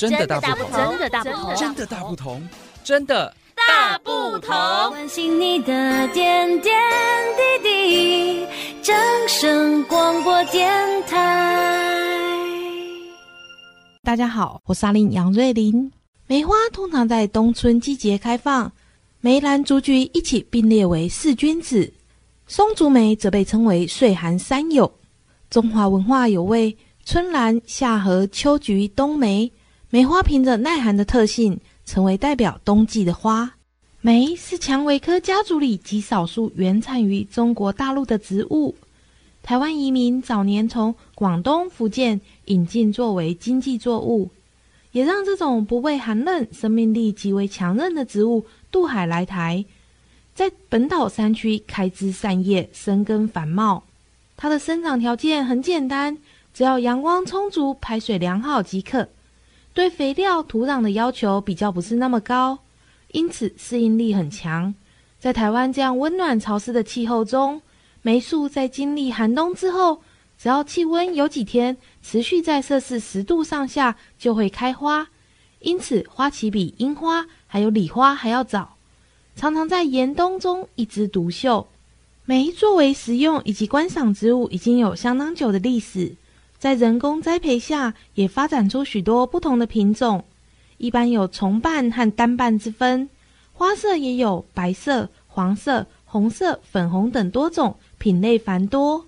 真的大不同，真的大不同，真的大不同，真的大不同。关心你的点点滴滴，掌声广播电台。大家好，我是阿玲杨瑞林。梅花通常在冬春季节开放，梅兰竹菊一起并列为四君子，松竹梅则被称为岁寒三友。中华文化有谓春兰、夏荷、秋菊、冬梅。梅花凭着耐寒的特性，成为代表冬季的花。梅是蔷薇科家族里极少数原产于中国大陆的植物。台湾移民早年从广东、福建引进作为经济作物，也让这种不畏寒冷、生命力极为强韧的植物渡海来台，在本岛山区开枝散叶、生根繁茂。它的生长条件很简单，只要阳光充足、排水良好即可。对肥料、土壤的要求比较不是那么高，因此适应力很强。在台湾这样温暖潮湿的气候中，梅树在经历寒冬之后，只要气温有几天持续在摄氏十度上下，就会开花。因此，花期比樱花还有李花还要早，常常在严冬中一枝独秀。梅作为食用以及观赏植物，已经有相当久的历史。在人工栽培下，也发展出许多不同的品种，一般有重瓣和单瓣之分。花色也有白色、黄色、红色、粉红等多种，品类繁多。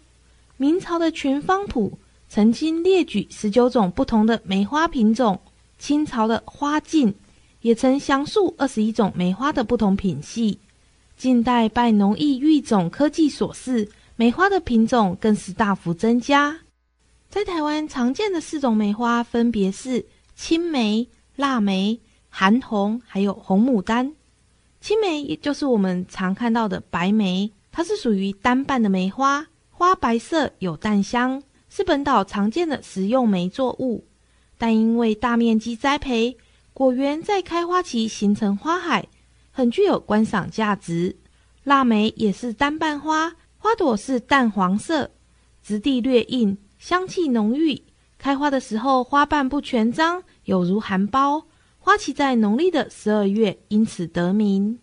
明朝的群芳谱曾经列举十九种不同的梅花品种，清朝的花镜也曾详述二十一种梅花的不同品系。近代拜农艺育种科技所赐，梅花的品种更是大幅增加。在台湾常见的四种梅花分别是青梅、腊梅、韩红，还有红牡丹。青梅也就是我们常看到的白梅，它是属于单瓣的梅花，花白色有淡香，是本岛常见的食用梅作物。但因为大面积栽培，果园在开花期形成花海，很具有观赏价值。腊梅也是单瓣花，花朵是淡黄色，质地略硬。香气浓郁，开花的时候花瓣不全张，有如含苞。花期在农历的十二月，因此得名。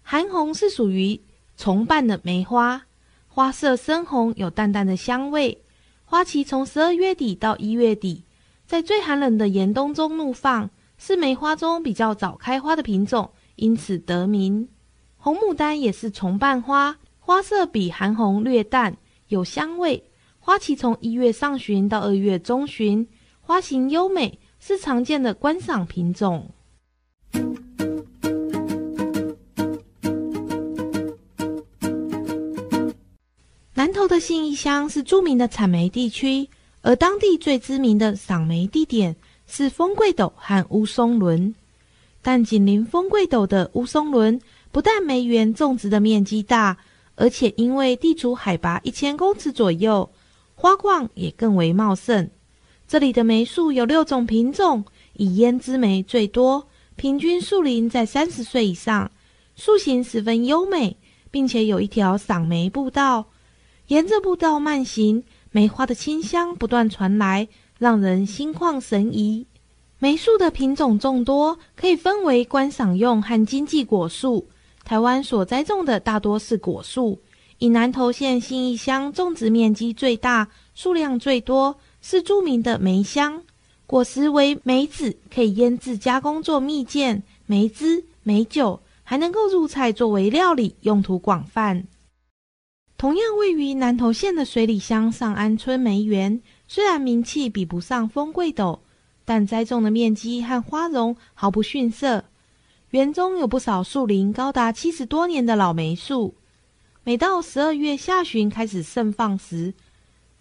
韩红是属于重瓣的梅花，花色深红，有淡淡的香味。花期从十二月底到一月底，在最寒冷的严冬中怒放，是梅花中比较早开花的品种，因此得名。红牡丹也是重瓣花，花色比韩红略淡，有香味。花期从一月上旬到二月中旬，花型优美，是常见的观赏品种。南投的信义乡是著名的产梅地区，而当地最知名的赏梅地点是风柜斗和乌松仑。但紧邻风柜斗的乌松仑，不但梅园种植的面积大，而且因为地处海拔一千公尺左右。花况也更为茂盛，这里的梅树有六种品种，以胭脂梅最多，平均树龄在三十岁以上，树形十分优美，并且有一条赏梅步道，沿着步道慢行，梅花的清香不断传来，让人心旷神怡。梅树的品种众多，可以分为观赏用和经济果树。台湾所栽种的大多是果树。以南投县信义乡种植面积最大、数量最多，是著名的梅乡。果实为梅子，可以腌制加工做蜜饯、梅汁、梅酒，还能够入菜作为料理，用途广泛。同样位于南投县的水里乡上安村梅园，虽然名气比不上风柜斗，但栽种的面积和花容毫不逊色。园中有不少树龄高达七十多年的老梅树。每到十二月下旬开始盛放时，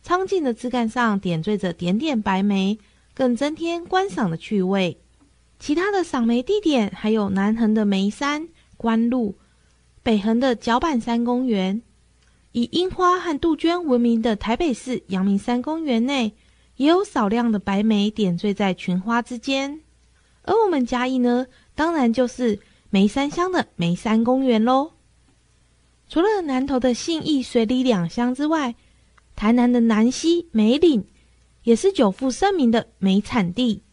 苍劲的枝干上点缀着点点白梅，更增添观赏的趣味。其他的赏梅地点还有南横的梅山关路，北横的角板山公园。以樱花和杜鹃闻名的台北市阳明山公园内，也有少量的白梅点缀在群花之间。而我们嘉义呢，当然就是梅山乡的梅山公园喽。除了南投的信义、水里两乡之外，台南的南溪、梅岭也是久负盛名的梅产地。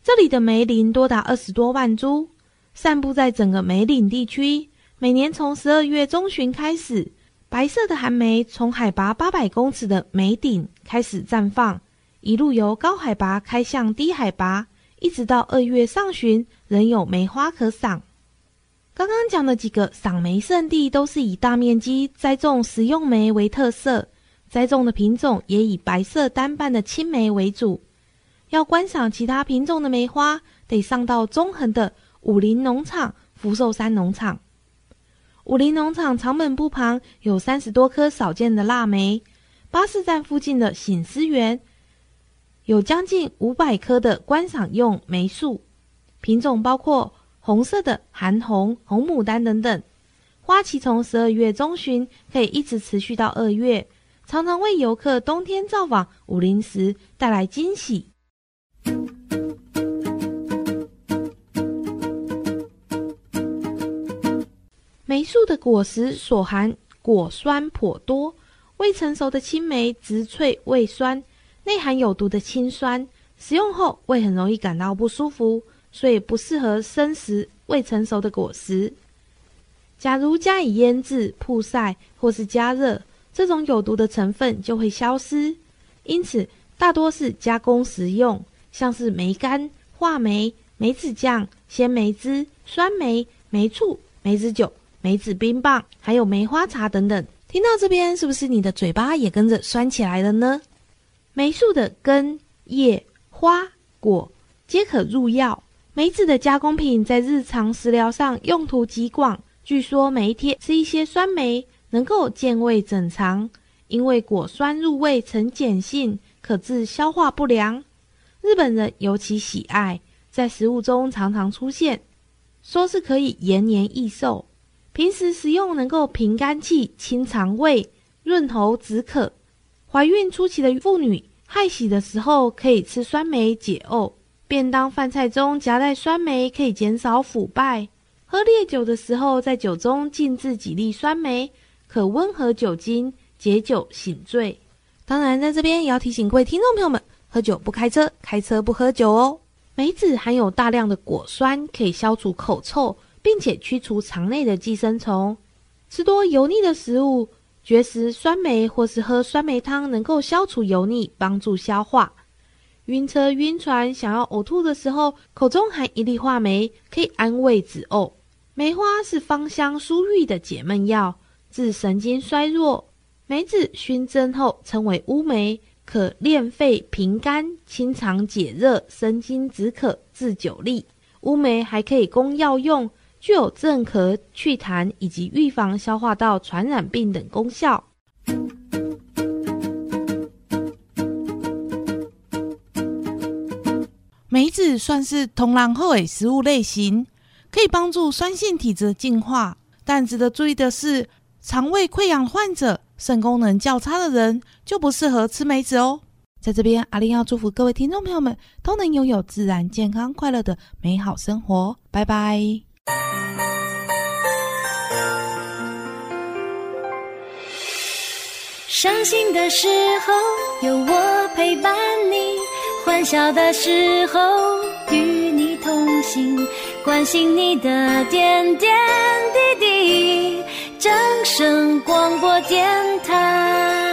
这里的梅林多达二十多万株，散布在整个梅岭地区。每年从十二月中旬开始，白色的寒梅从海拔八百公尺的梅顶开始绽放，一路由高海拔开向低海拔，一直到二月上旬，仍有梅花可赏。刚刚讲的几个赏梅圣地，都是以大面积栽种食用梅为特色，栽种的品种也以白色单瓣的青梅为主。要观赏其他品种的梅花，得上到中横的武林农场、福寿山农场。武林农场场门部旁有三十多棵少见的腊梅，巴士站附近的醒思园有将近五百棵的观赏用梅树，品种包括红色的韩红、红牡丹等等。花期从十二月中旬可以一直持续到二月，常常为游客冬天造访武陵时带来惊喜。梅树的果实所含果酸颇多，未成熟的青梅植脆味酸，内含有毒的氰酸，食用后胃很容易感到不舒服，所以不适合生食未成熟的果实。假如加以腌制、曝晒或是加热，这种有毒的成分就会消失。因此，大多是加工食用，像是梅干、话梅、梅子酱、鲜梅汁、酸梅、梅醋、梅子酒。梅子冰棒，还有梅花茶等等。听到这边，是不是你的嘴巴也跟着酸起来了呢？梅树的根、叶、花、果皆可入药。梅子的加工品在日常食疗上用途极广。据说梅贴吃一些酸梅能够健胃整肠，因为果酸入胃呈碱性，可治消化不良。日本人尤其喜爱，在食物中常常出现，说是可以延年益寿。平时食用能够平肝气、清肠胃、润喉止渴。怀孕初期的妇女害喜的时候，可以吃酸梅解呕。便当饭菜中夹带酸梅，可以减少腐败。喝烈酒的时候，在酒中浸渍几粒酸梅，可温和酒精，解酒醒醉。当然，在这边也要提醒各位听众朋友们：喝酒不开车，开车不喝酒哦。梅子含有大量的果酸，可以消除口臭。并且驱除肠内的寄生虫。吃多油腻的食物，绝食酸梅或是喝酸梅汤，能够消除油腻，帮助消化。晕车、晕船、想要呕吐的时候，口中含一粒话梅，可以安慰止呕。梅花是芳香舒郁的解闷药，治神经衰弱。梅子熏蒸后称为乌梅，可练肺平肝、清肠解热、生津止渴、治久痢。乌梅还可以供药用。具有镇咳、祛痰以及预防消化道传染病等功效。算是同样好的食物类型，可以帮助酸性体质的净化。但值得注意的是，肠胃溃疡患者、肾功能较差的人就不适合吃梅子哦。在这边，阿玲要祝福各位听众朋友们都能拥有自然、健康、快乐的美好生活。拜拜。伤心的时候有我陪伴你，欢笑的时候与你同行，关心你的点点滴滴。掌声广播电台。